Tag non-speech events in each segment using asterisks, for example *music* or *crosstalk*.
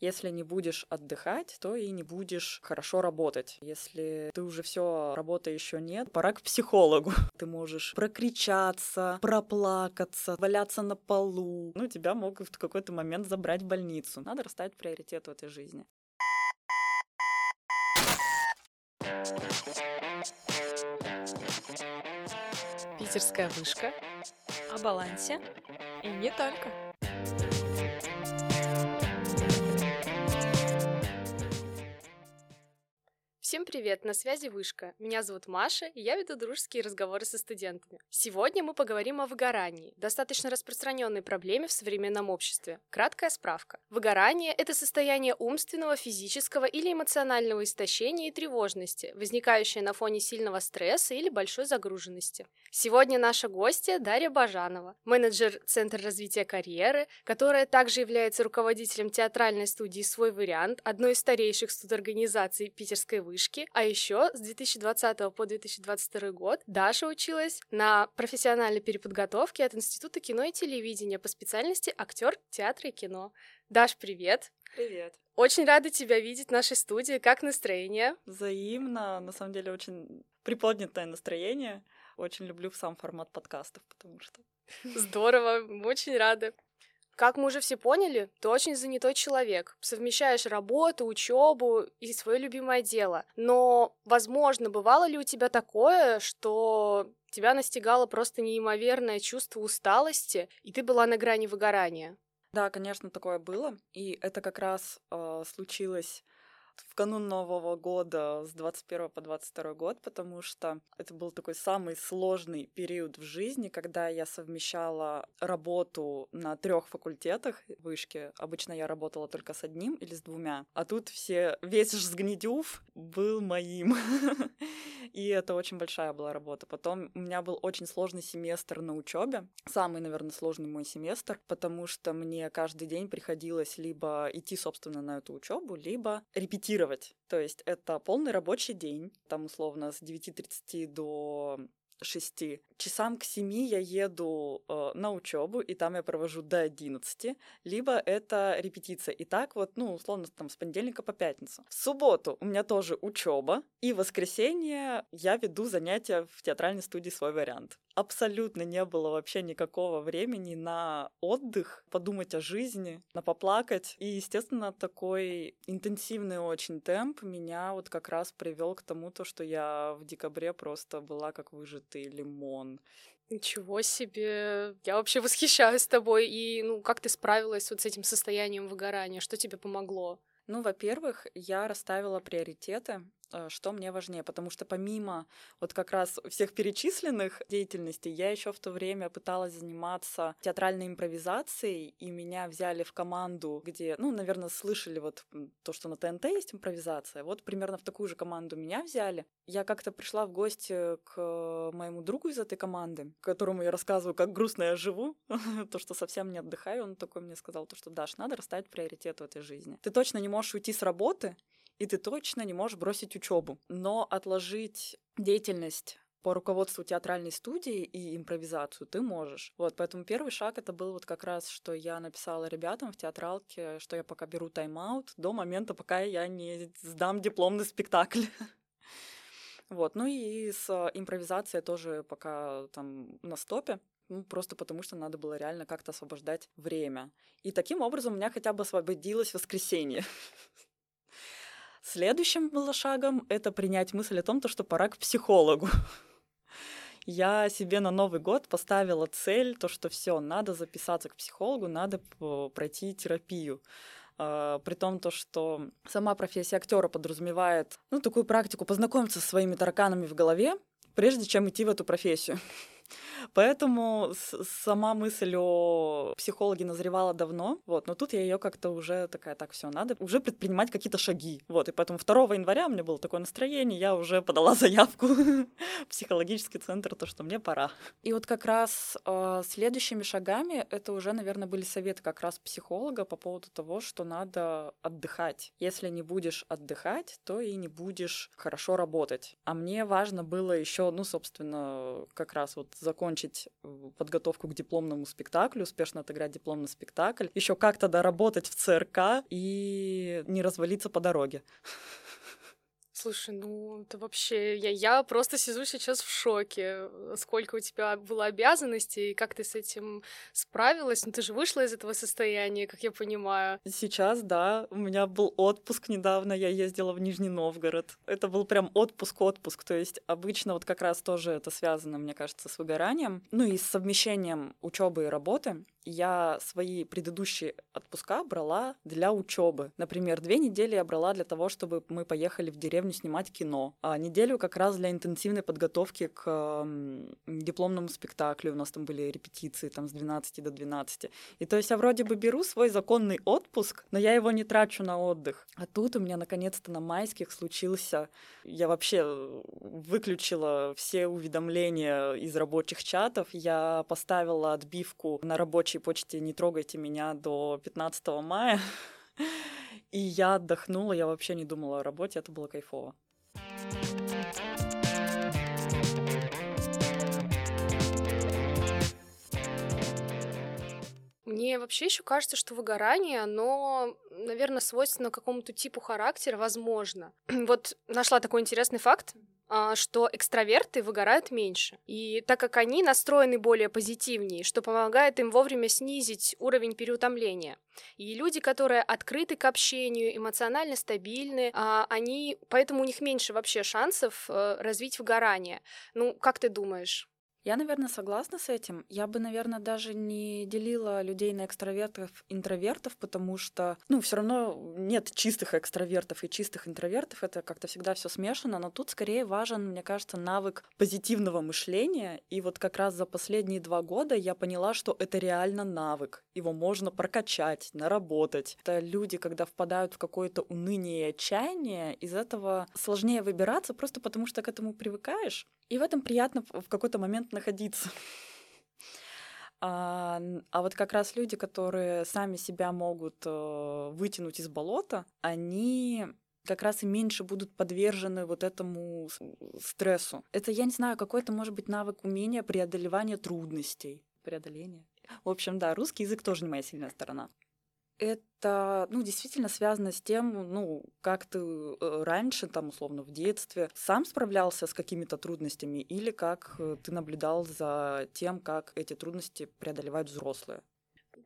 Если не будешь отдыхать, то и не будешь хорошо работать. Если ты уже все работы еще нет, пора к психологу. *laughs* Ты можешь прокричаться, проплакаться, валяться на полу. Ну, тебя могут в какой-то момент забрать в больницу. Надо расставить приоритет в этой жизни. Питерская вышка. О балансе. И не только. Всем привет, на связи Вышка. Меня зовут Маша, и я веду дружеские разговоры со студентами. Сегодня мы поговорим о выгорании, достаточно распространенной проблеме в современном обществе. Краткая справка. Выгорание – это состояние умственного, физического или эмоционального истощения и тревожности, возникающее на фоне сильного стресса или большой загруженности. Сегодня наша гостья Дарья Бажанова, менеджер Центра развития карьеры, которая также является руководителем театральной студии «Свой вариант», одной из старейших студорганизаций Питерской вышки вышки. А еще с 2020 по 2022 год Даша училась на профессиональной переподготовке от Института кино и телевидения по специальности актер театра и кино. Даш, привет! Привет. Очень рада тебя видеть в нашей студии. Как настроение? Взаимно. На самом деле очень приподнятое настроение. Очень люблю сам формат подкастов, потому что... *laughs* Здорово, очень рада. Как мы уже все поняли, ты очень занятой человек, совмещаешь работу, учебу и свое любимое дело. Но, возможно, бывало ли у тебя такое, что тебя настигало просто неимоверное чувство усталости, и ты была на грани выгорания? Да, конечно, такое было. И это как раз э, случилось в канун Нового года с 21 по 22 год, потому что это был такой самый сложный период в жизни, когда я совмещала работу на трех факультетах вышки. Обычно я работала только с одним или с двумя, а тут все, весь Жсгнедюв был моим. *laughs* И это очень большая была работа. Потом у меня был очень сложный семестр на учебе, самый, наверное, сложный мой семестр, потому что мне каждый день приходилось либо идти, собственно, на эту учебу, либо репетировать репетировать. То есть это полный рабочий день, там условно с 9.30 до 6. Часам к 7 я еду э, на учебу, и там я провожу до 11, либо это репетиция. И так вот, ну, условно, там с понедельника по пятницу. В субботу у меня тоже учеба, и в воскресенье я веду занятия в театральной студии «Свой вариант» абсолютно не было вообще никакого времени на отдых, подумать о жизни, на поплакать. И, естественно, такой интенсивный очень темп меня вот как раз привел к тому, то, что я в декабре просто была как выжатый лимон. Ничего себе! Я вообще восхищаюсь тобой. И, ну, как ты справилась вот с этим состоянием выгорания? Что тебе помогло? Ну, во-первых, я расставила приоритеты. Э, что мне важнее, потому что помимо вот как раз всех перечисленных деятельностей, я еще в то время пыталась заниматься театральной импровизацией, и меня взяли в команду, где, ну, наверное, слышали вот то, что на ТНТ есть импровизация, вот примерно в такую же команду меня взяли. Я как-то пришла в гости к моему другу из этой команды, которому я рассказываю, как грустно я живу, *laughs* то, что совсем не отдыхаю, он такой мне сказал, то, что, Даш, надо расставить приоритет в этой жизни. Ты точно не можешь уйти с работы, и ты точно не можешь бросить учебу. Но отложить деятельность по руководству театральной студии и импровизацию ты можешь. Вот, поэтому первый шаг это был вот как раз, что я написала ребятам в театралке, что я пока беру тайм-аут до момента, пока я не сдам дипломный спектакль. *laughs* Вот, ну и с импровизацией тоже пока там на стопе. Ну, просто потому что надо было реально как-то освобождать время. И таким образом у меня хотя бы освободилось воскресенье. *laughs* Следующим было шагом это принять мысль о том, что пора к психологу. Я себе на Новый год поставила цель, то, что все, надо записаться к психологу, надо пройти терапию. Uh, при том, то, что сама профессия актера подразумевает ну, такую практику познакомиться со своими тараканами в голове, прежде чем идти в эту профессию. Поэтому сама мысль о психологе назревала давно, вот, но тут я ее как-то уже такая, так, все, надо уже предпринимать какие-то шаги, вот, и поэтому 2 января у меня было такое настроение, я уже подала *laughs* заявку в психологический центр, то, что мне пора. И вот как раз э, следующими шагами это уже, наверное, были советы как раз психолога по поводу того, что надо отдыхать. Если не будешь отдыхать, то и не будешь хорошо работать. А мне важно было еще, ну, собственно, как раз вот закончить э, подготовку к дипломному спектаклю, успешно отыграть дипломный спектакль, еще как-то доработать в ЦРК и не развалиться по дороге. *laughs* Слушай, ну это вообще... Я, я просто сижу сейчас в шоке. Сколько у тебя было обязанностей, и как ты с этим справилась? Ну ты же вышла из этого состояния, как я понимаю. Сейчас, да. У меня был отпуск недавно, я ездила в Нижний Новгород. Это был прям отпуск-отпуск. То есть обычно вот как раз тоже это связано, мне кажется, с выгоранием. Ну и с совмещением учебы и работы я свои предыдущие отпуска брала для учебы. Например, две недели я брала для того, чтобы мы поехали в деревню снимать кино, а неделю как раз для интенсивной подготовки к дипломному спектаклю. У нас там были репетиции там с 12 до 12. И то есть я вроде бы беру свой законный отпуск, но я его не трачу на отдых. А тут у меня наконец-то на майских случился... Я вообще выключила все уведомления из рабочих чатов. Я поставила отбивку на рабочий рабочей почте «Не трогайте меня» до 15 мая. *laughs* И я отдохнула, я вообще не думала о работе, это было кайфово. Мне вообще еще кажется, что выгорание, оно, наверное, свойственно какому-то типу характера, возможно. *clears throat* вот нашла такой интересный факт. А, что экстраверты выгорают меньше. И так как они настроены более позитивнее, что помогает им вовремя снизить уровень переутомления. И люди, которые открыты к общению, эмоционально стабильны, а, они, поэтому у них меньше вообще шансов э, развить выгорание. Ну, как ты думаешь? Я, наверное, согласна с этим. Я бы, наверное, даже не делила людей на экстравертов, интровертов, потому что, ну, все равно нет чистых экстравертов и чистых интровертов. Это как-то всегда все смешано. Но тут скорее важен, мне кажется, навык позитивного мышления. И вот как раз за последние два года я поняла, что это реально навык. Его можно прокачать, наработать. Это люди, когда впадают в какое-то уныние и отчаяние, из этого сложнее выбираться просто потому, что к этому привыкаешь. И в этом приятно в какой-то момент находиться. *laughs* А, а вот как раз люди, которые сами себя могут э, вытянуть из болота, они как раз и меньше будут подвержены вот этому стрессу. Это, я не знаю, какой-то, может быть, навык умения преодолевания трудностей. Преодоление. В общем, да, русский язык тоже не моя сильная сторона это, ну, действительно связано с тем, ну, как ты э, раньше, там, условно, в детстве сам справлялся с какими-то трудностями или как э, ты наблюдал за тем, как эти трудности преодолевают взрослые.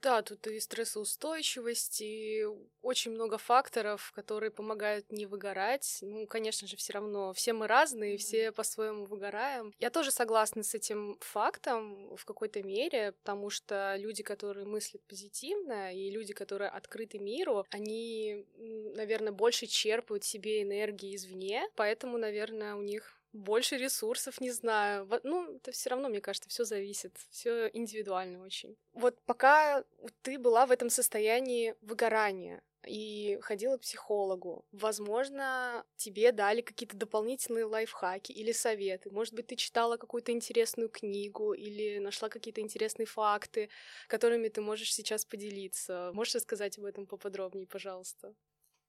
Да, тут и стрессоустойчивость, и очень много факторов, которые помогают не выгорать. Ну, конечно же, все равно все мы разные, все по-своему выгораем. Я тоже согласна с этим фактом в какой-то мере, потому что люди, которые мыслят позитивно, и люди, которые открыты миру, они, наверное, больше черпают себе энергии извне, поэтому, наверное, у них больше ресурсов, не знаю. Ну, это все равно, мне кажется, все зависит, все индивидуально очень. Вот пока ты была в этом состоянии выгорания и ходила к психологу, возможно, тебе дали какие-то дополнительные лайфхаки или советы. Может быть, ты читала какую-то интересную книгу или нашла какие-то интересные факты, которыми ты можешь сейчас поделиться. Можешь рассказать об этом поподробнее, пожалуйста?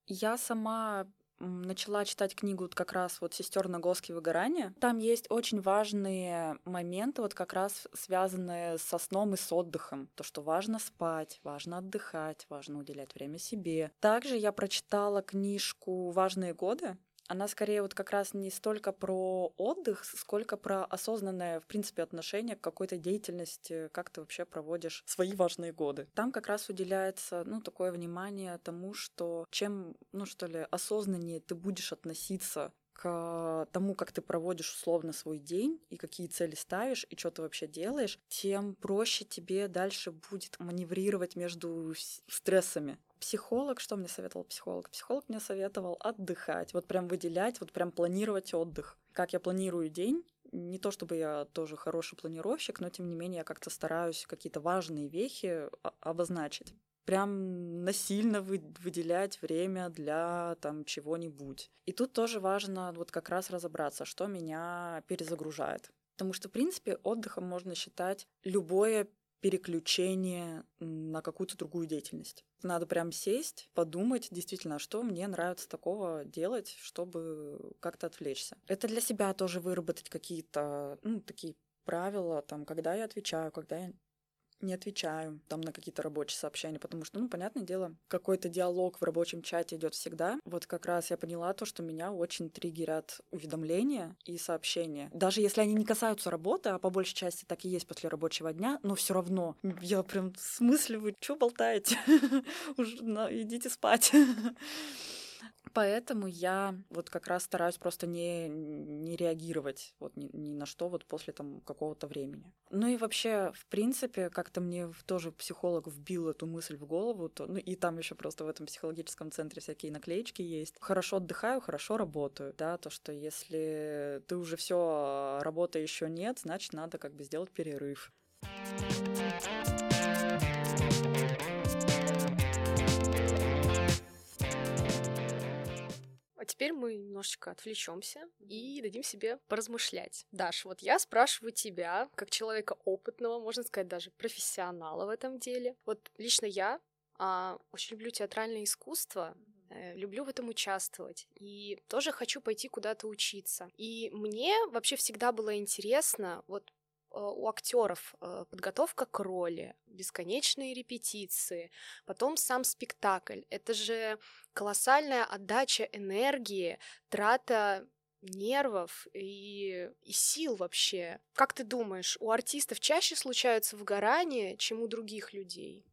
Я сама начала читать книгу вот как раз вот «Сестер Нагоски выгорания». Там есть очень важные моменты, вот как раз связанные со сном и с отдыхом. То, что важно спать, важно отдыхать, важно уделять время себе. Также я прочитала книжку «Важные годы» она скорее вот как раз не столько про отдых, сколько про осознанное, в принципе, отношение к какой-то деятельности, как ты вообще проводишь свои важные годы. Там как раз уделяется, ну, такое внимание тому, что чем, ну, что ли, осознаннее ты будешь относиться к тому, как ты проводишь условно свой день и какие цели ставишь и что ты вообще делаешь, тем проще тебе дальше будет маневрировать между стрессами. Психолог, что мне советовал психолог? Психолог мне советовал отдыхать, вот прям выделять, вот прям планировать отдых. Как я планирую день, не то чтобы я тоже хороший планировщик, но тем не менее я как-то стараюсь какие-то важные вехи обозначить. Прям насильно вы, выделять время для там чего-нибудь. И тут тоже важно вот как раз разобраться, что меня перезагружает. Потому что, в принципе, отдыхом можно считать любое переключение на какую-то другую деятельность. Надо прям сесть, подумать действительно, что мне нравится такого делать, чтобы как-то отвлечься. Это для себя тоже выработать какие-то, ну, такие правила, там, когда я отвечаю, когда я не отвечаю там на какие-то рабочие сообщения, потому что, ну, понятное дело, какой-то диалог в рабочем чате идет всегда. Вот как раз я поняла то, что меня очень триггерят уведомления и сообщения. Даже если они не касаются работы, а по большей части так и есть после рабочего дня, но все равно я прям в смысле вы что болтаете? *laughs* Идите спать. *laughs* Поэтому я вот как раз стараюсь просто не, не реагировать вот ни, ни на что вот после там какого-то времени. Ну и вообще, в принципе, как-то мне тоже психолог вбил эту мысль в голову, то, ну и там еще просто в этом психологическом центре всякие наклеечки есть. Хорошо отдыхаю, хорошо работаю, да, то, что если ты уже все, работы еще нет, значит, надо как бы сделать перерыв. А теперь мы немножечко отвлечемся и дадим себе поразмышлять. Даш, вот я спрашиваю тебя, как человека опытного, можно сказать, даже профессионала в этом деле. Вот лично я а, очень люблю театральное искусство, э, люблю в этом участвовать и тоже хочу пойти куда-то учиться. И мне вообще всегда было интересно вот у актеров э, подготовка к роли, бесконечные репетиции, потом сам спектакль. Это же колоссальная отдача энергии, трата нервов и, и сил вообще. Как ты думаешь, у артистов чаще случаются выгорания, чем у других людей?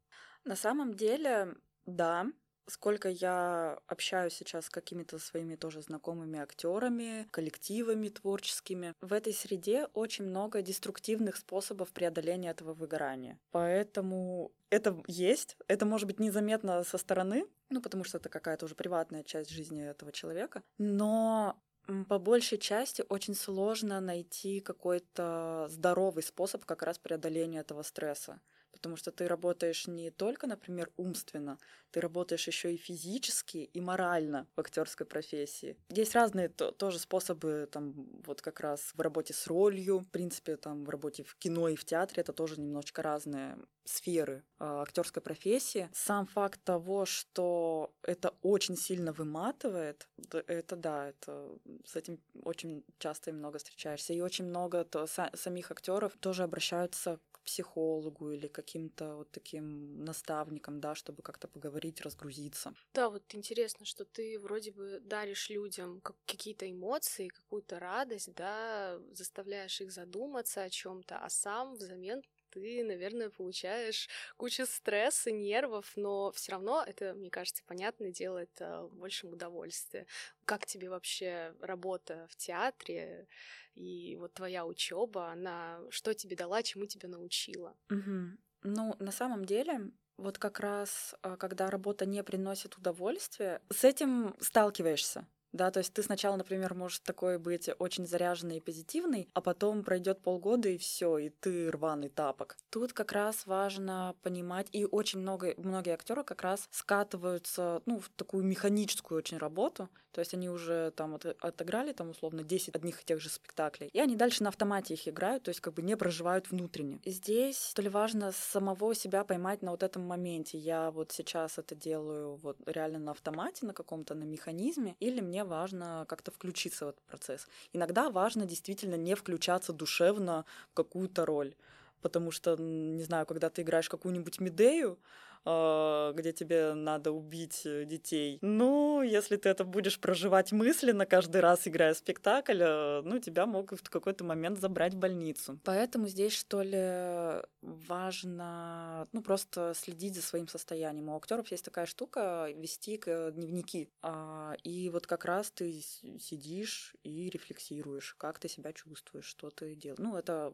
На самом деле, да, сколько я общаюсь сейчас с какими-то своими тоже знакомыми актерами, коллективами творческими, в этой среде очень много деструктивных способов преодоления этого выгорания. Поэтому это есть, это может быть незаметно со стороны, ну, потому что это какая-то уже приватная часть жизни этого человека, но по большей части очень сложно найти какой-то здоровый способ как раз преодоления этого стресса потому что ты работаешь не только, например, умственно, ты работаешь еще и физически, и морально в актерской профессии. Есть разные то, тоже способы, там, вот как раз в работе с ролью, в принципе, там, в работе в кино и в театре, это тоже немножечко разные сферы э, актерской профессии. Сам факт того, что это очень сильно выматывает, это да, это с этим очень часто и много встречаешься. И очень много то, са, самих актеров тоже обращаются психологу или каким-то вот таким наставникам, да, чтобы как-то поговорить, разгрузиться. Да, вот интересно, что ты вроде бы даришь людям какие-то эмоции, какую-то радость, да, заставляешь их задуматься о чем-то, а сам взамен ты, наверное, получаешь кучу стресса, нервов, но все равно это, мне кажется, понятно, делает э, большим удовольствие. Как тебе вообще работа в театре и вот твоя учеба, она что тебе дала, чему тебя научила? Угу. Ну, на самом деле, вот как раз, а, когда работа не приносит удовольствия, с этим сталкиваешься. Да, то есть ты сначала, например, можешь такой быть очень заряженный и позитивный, а потом пройдет полгода и все, и ты рваный тапок. Тут как раз важно понимать, и очень много, многие актеры как раз скатываются ну, в такую механическую очень работу, то есть они уже там от, отыграли там условно 10 одних и тех же спектаклей, и они дальше на автомате их играют, то есть как бы не проживают внутренне. Здесь то ли важно самого себя поймать на вот этом моменте. Я вот сейчас это делаю вот реально на автомате, на каком-то на механизме, или мне важно как-то включиться в этот процесс. Иногда важно действительно не включаться душевно в какую-то роль. Потому что, не знаю, когда ты играешь какую-нибудь Медею, где тебе надо убить э, детей. Ну, если ты это будешь проживать мысленно каждый раз, играя спектакль, э, ну, тебя могут в какой-то момент забрать в больницу. Поэтому здесь, что ли, важно, ну, просто следить за своим состоянием. У актеров есть такая штука вести дневники. А, и вот как раз ты сидишь и рефлексируешь, как ты себя чувствуешь, что ты делаешь. Ну, это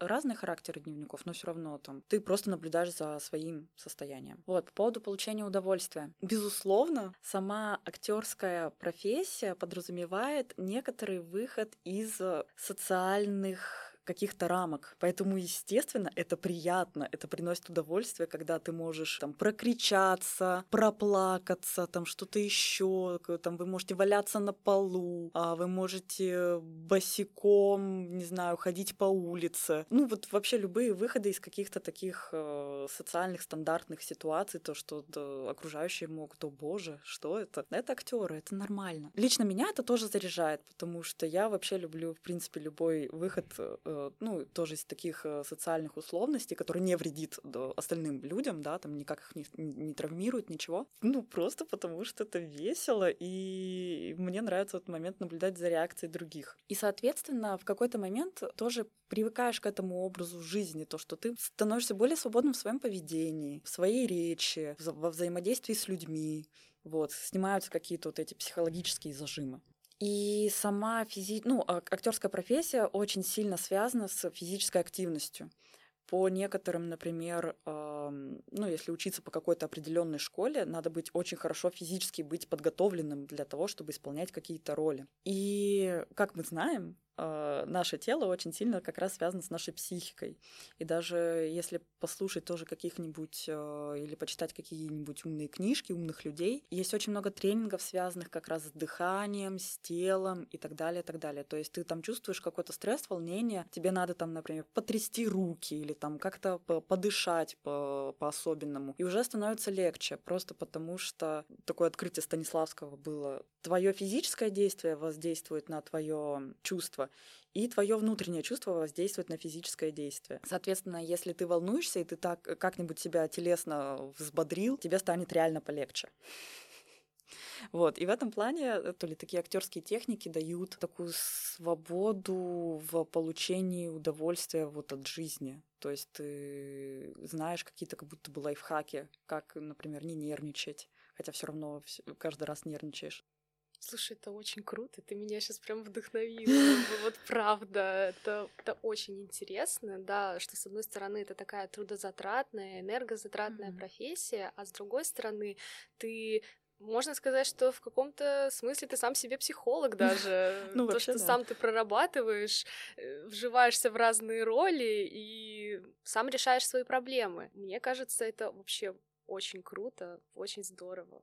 разные характеры дневников, но все равно там ты просто наблюдаешь за своим состоянием состоянием. Вот, по поводу получения удовольствия. Безусловно, сама актерская профессия подразумевает некоторый выход из социальных каких-то рамок. Поэтому, естественно, это приятно, это приносит удовольствие, когда ты можешь там прокричаться, проплакаться, там что-то еще, там вы можете валяться на полу, а вы можете босиком, не знаю, ходить по улице. Ну вот вообще любые выходы из каких-то таких э, социальных стандартных ситуаций, то, что да, окружающие могут, о боже, что это? Это актеры, это нормально. Лично меня это тоже заряжает, потому что я вообще люблю, в принципе, любой выход э, ну, тоже из таких э, социальных условностей, который не вредит остальным людям, да, там никак их не, не травмирует, ничего. Ну, просто потому что это весело, и мне нравится этот момент наблюдать за реакцией других. И, соответственно, в какой-то момент тоже привыкаешь к этому образу жизни, то, что ты становишься более свободным в своем поведении, в своей речи, во взаимодействии с людьми. Вот, снимаются какие-то вот эти психологические зажимы. И сама физи... ну, а, актерская профессия очень сильно связана с физической активностью. По некоторым, например, э, ну, если учиться по какой-то определенной школе, надо быть очень хорошо физически быть подготовленным для того, чтобы исполнять какие-то роли. И, как мы знаем, э, наше тело очень сильно как раз связано с нашей психикой. И даже если послушать тоже каких-нибудь э, или почитать какие-нибудь умные книжки умных людей, есть очень много тренингов, связанных как раз с дыханием, с телом и так далее, и так далее. То есть ты там чувствуешь какой-то стресс, волнение, тебе надо там, например, потрясти руки или там как-то подышать по-особенному. И уже становится легче, просто потому что такое открытие Станиславского было. Твое физическое действие воздействует на твое чувство, чувство, и твое внутреннее чувство воздействует на физическое действие. Соответственно, если ты волнуешься, и ты так как-нибудь себя телесно взбодрил, тебе станет реально полегче. Вот. И в этом плане э, то ли такие актерские техники дают такую свободу в получении удовольствия вот от жизни. То есть ты знаешь какие-то как будто бы лайфхаки, как, например, не нервничать, хотя все равно каждый раз нервничаешь. Слушай, это очень круто, ты меня сейчас прям вдохновила. Вот *laughs* правда, это, это очень интересно, да, что с одной стороны это такая трудозатратная, энергозатратная mm-hmm. профессия, а с другой стороны ты можно сказать, что в каком-то смысле ты сам себе психолог даже. *laughs* Ну, То, что сам ты прорабатываешь, э, вживаешься в разные роли и сам решаешь свои проблемы. Мне кажется, это вообще очень круто, очень здорово.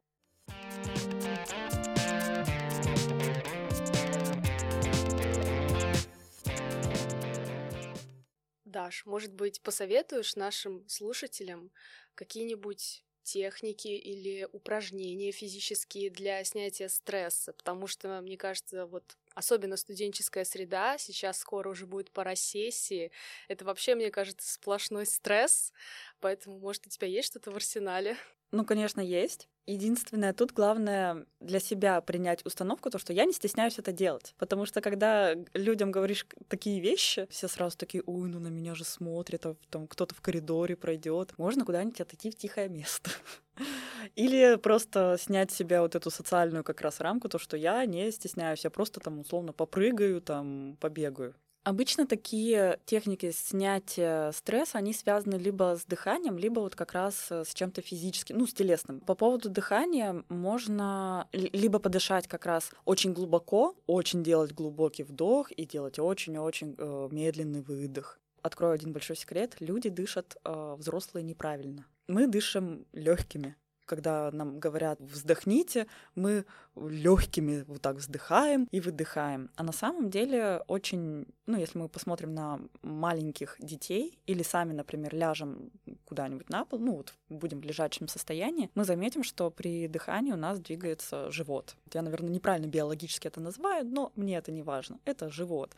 Даш, может быть, посоветуешь нашим слушателям какие-нибудь техники или упражнения физические для снятия стресса, потому что, мне кажется, вот особенно студенческая среда, сейчас скоро уже будет пора сессии, это вообще, мне кажется, сплошной стресс, поэтому, может, у тебя есть что-то в арсенале? Ну, конечно, есть. Единственное, тут главное для себя принять установку, то, что я не стесняюсь это делать. Потому что когда людям говоришь такие вещи, все сразу такие, ой, ну на меня же смотрят, а там кто-то в коридоре пройдет. Можно куда-нибудь отойти в тихое место. *laughs* Или просто снять себя вот эту социальную как раз рамку, то, что я не стесняюсь, я просто там условно попрыгаю, там побегаю. Обычно такие техники снятия стресса, они связаны либо с дыханием, либо вот как раз э, с чем-то физическим, ну, с телесным. По поводу дыхания можно либо подышать как раз очень глубоко, очень делать глубокий вдох и делать очень-очень э, медленный выдох. Открою один большой секрет. Люди дышат э, взрослые неправильно. Мы дышим легкими когда нам говорят вздохните, мы легкими вот так вздыхаем и выдыхаем. А на самом деле очень, ну, если мы посмотрим на маленьких детей или сами, например, ляжем куда-нибудь на пол, ну, вот будем в лежачем состоянии, мы заметим, что при дыхании у нас двигается живот. Я, наверное, неправильно биологически это называю, но мне это не важно. Это живот.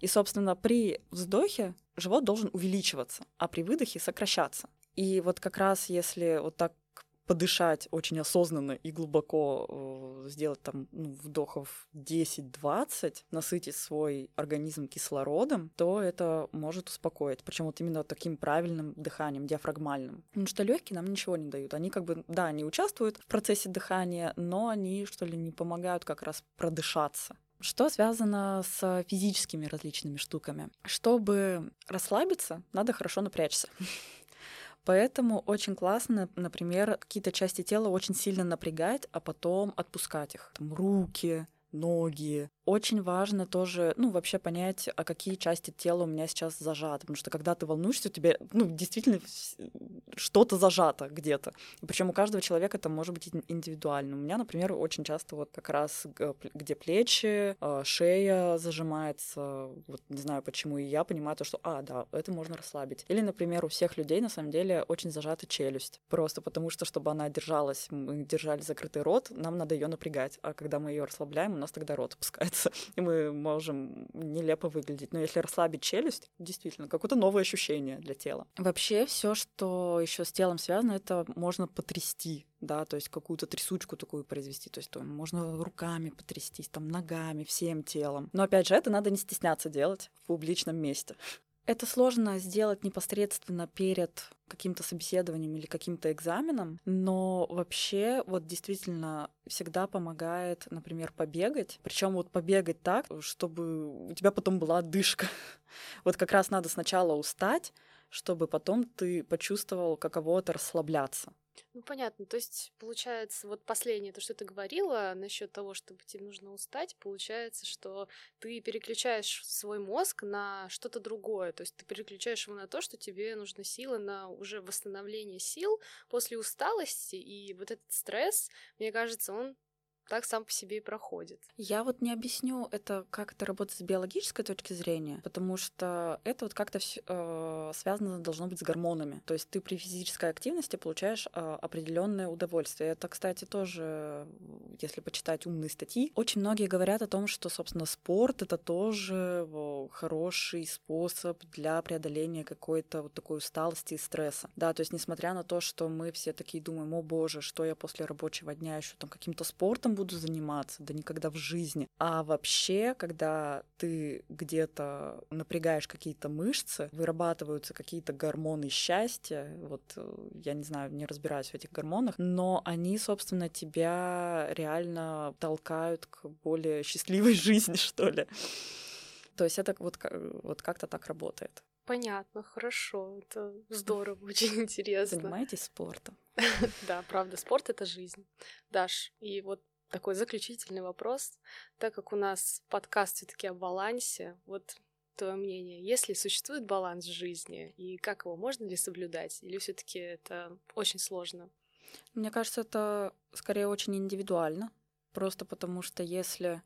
И, собственно, при вздохе живот должен увеличиваться, а при выдохе сокращаться. И вот как раз если вот так подышать очень осознанно и глубоко э, сделать там ну, вдохов 10-20, насытить свой организм кислородом, то это может успокоить. Причем вот именно таким правильным дыханием, диафрагмальным. Потому что легкие нам ничего не дают. Они как бы, да, они участвуют в процессе дыхания, но они, что ли, не помогают как раз продышаться. Что связано с физическими различными штуками? Чтобы расслабиться, надо хорошо напрячься. *laughs* Поэтому очень классно, например, какие-то части тела очень сильно напрягать, а потом отпускать их. Там, руки, ноги. Очень важно тоже, ну, вообще понять, а какие части тела у меня сейчас зажаты. Потому что когда ты волнуешься, у тебя, ну, действительно что-то зажато где-то. Причем у каждого человека это может быть индивидуально. У меня, например, очень часто вот как раз где плечи, а, шея зажимается, вот не знаю почему, и я понимаю то, что, а, да, это можно расслабить. Или, например, у всех людей на самом деле очень зажата челюсть. Просто потому что, чтобы она держалась, мы держали закрытый рот, нам надо ее напрягать. А когда мы ее расслабляем, у нас тогда рот опускается. Двигаться, и мы можем нелепо выглядеть. Но если расслабить челюсть, действительно, какое-то новое ощущение для тела. Вообще все, что еще с телом связано, это можно потрясти, да, то есть какую-то трясучку такую произвести, то есть то можно руками потрястись, там ногами, всем телом. Но опять же, это надо не стесняться делать в публичном месте. Это сложно сделать непосредственно перед каким-то собеседованием или каким-то экзаменом, но вообще вот действительно всегда помогает, например, побегать. Причем вот побегать так, чтобы у тебя потом была отдышка. *laughs* Вот как раз надо сначала устать, чтобы потом ты почувствовал, каково это расслабляться. Ну, понятно. То есть, получается, вот последнее, то, что ты говорила насчет того, чтобы тебе нужно устать, получается, что ты переключаешь свой мозг на что-то другое. То есть ты переключаешь его на то, что тебе нужны силы на уже восстановление сил после усталости. И вот этот стресс, мне кажется, он так сам по себе и проходит. Я вот не объясню это, как это работает с биологической точки зрения, потому что это вот как-то э, связано должно быть с гормонами. То есть ты при физической активности получаешь э, определенное удовольствие. Это, кстати, тоже, если почитать умные статьи, очень многие говорят о том, что, собственно, спорт это тоже хороший способ для преодоления какой-то вот такой усталости и стресса. Да, то есть несмотря на то, что мы все такие думаем, о боже, что я после рабочего дня еще там каким-то спортом буду заниматься, да никогда в жизни. А вообще, когда ты где-то напрягаешь какие-то мышцы, вырабатываются какие-то гормоны счастья, вот э, я не знаю, не разбираюсь в этих гормонах, но они, собственно, тебя реально толкают к более счастливой *laughs* жизни, что ли. То есть это вот, вот как-то так работает. Понятно, хорошо, это *laughs* здорово, очень интересно. Занимайтесь спортом. *laughs* Да, правда, спорт — это жизнь. Даш, и вот такой заключительный вопрос, так как у нас подкаст все-таки о балансе, вот твое мнение, если существует баланс в жизни и как его можно ли соблюдать, или все-таки это очень сложно? Мне кажется, это скорее очень индивидуально, просто потому что если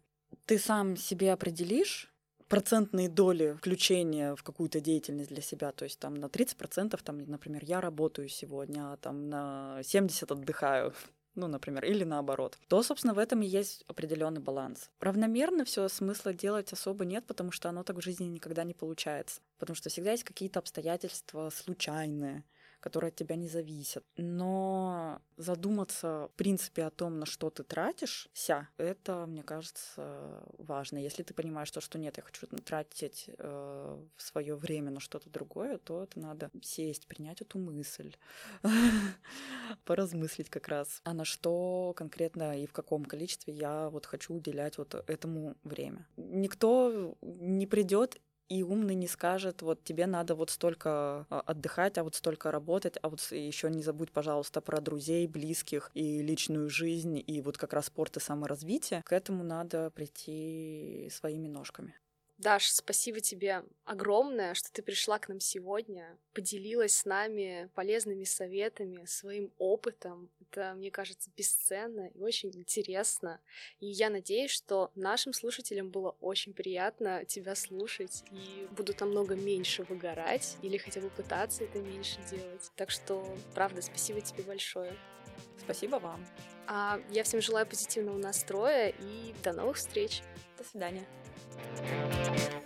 ты сам себе определишь процентные доли включения в какую-то деятельность для себя, то есть там на 30%, там, например, я работаю сегодня, а там на 70% отдыхаю, ну, например, или наоборот, то, собственно, в этом и есть определенный баланс. Равномерно все смысла делать особо нет, потому что оно так в жизни никогда не получается. Потому что всегда есть какие-то обстоятельства случайные, которые от тебя не зависят. Но задуматься, в принципе, о том, на что ты тратишься, это, мне кажется, важно. Если ты понимаешь то, что нет, я хочу тратить э, свое время на что-то другое, то это надо сесть, принять эту мысль, *laughs* поразмыслить как раз, а на что конкретно и в каком количестве я вот хочу уделять вот этому время. Никто не придет и умный не скажет, вот тебе надо вот столько а, отдыхать, а вот столько работать, а вот еще не забудь, пожалуйста, про друзей, близких и личную жизнь, и вот как раз спорт и саморазвитие. К этому надо прийти своими ножками. Даш, спасибо тебе огромное, что ты пришла к нам сегодня, поделилась с нами полезными советами, своим опытом. Это, мне кажется, бесценно и очень интересно. И я надеюсь, что нашим слушателям было очень приятно тебя слушать и будут намного меньше выгорать или хотя бы пытаться это меньше делать. Так что, правда, спасибо тебе большое. Спасибо вам. А я всем желаю позитивного настроя и до новых встреч. До свидания. Thank you.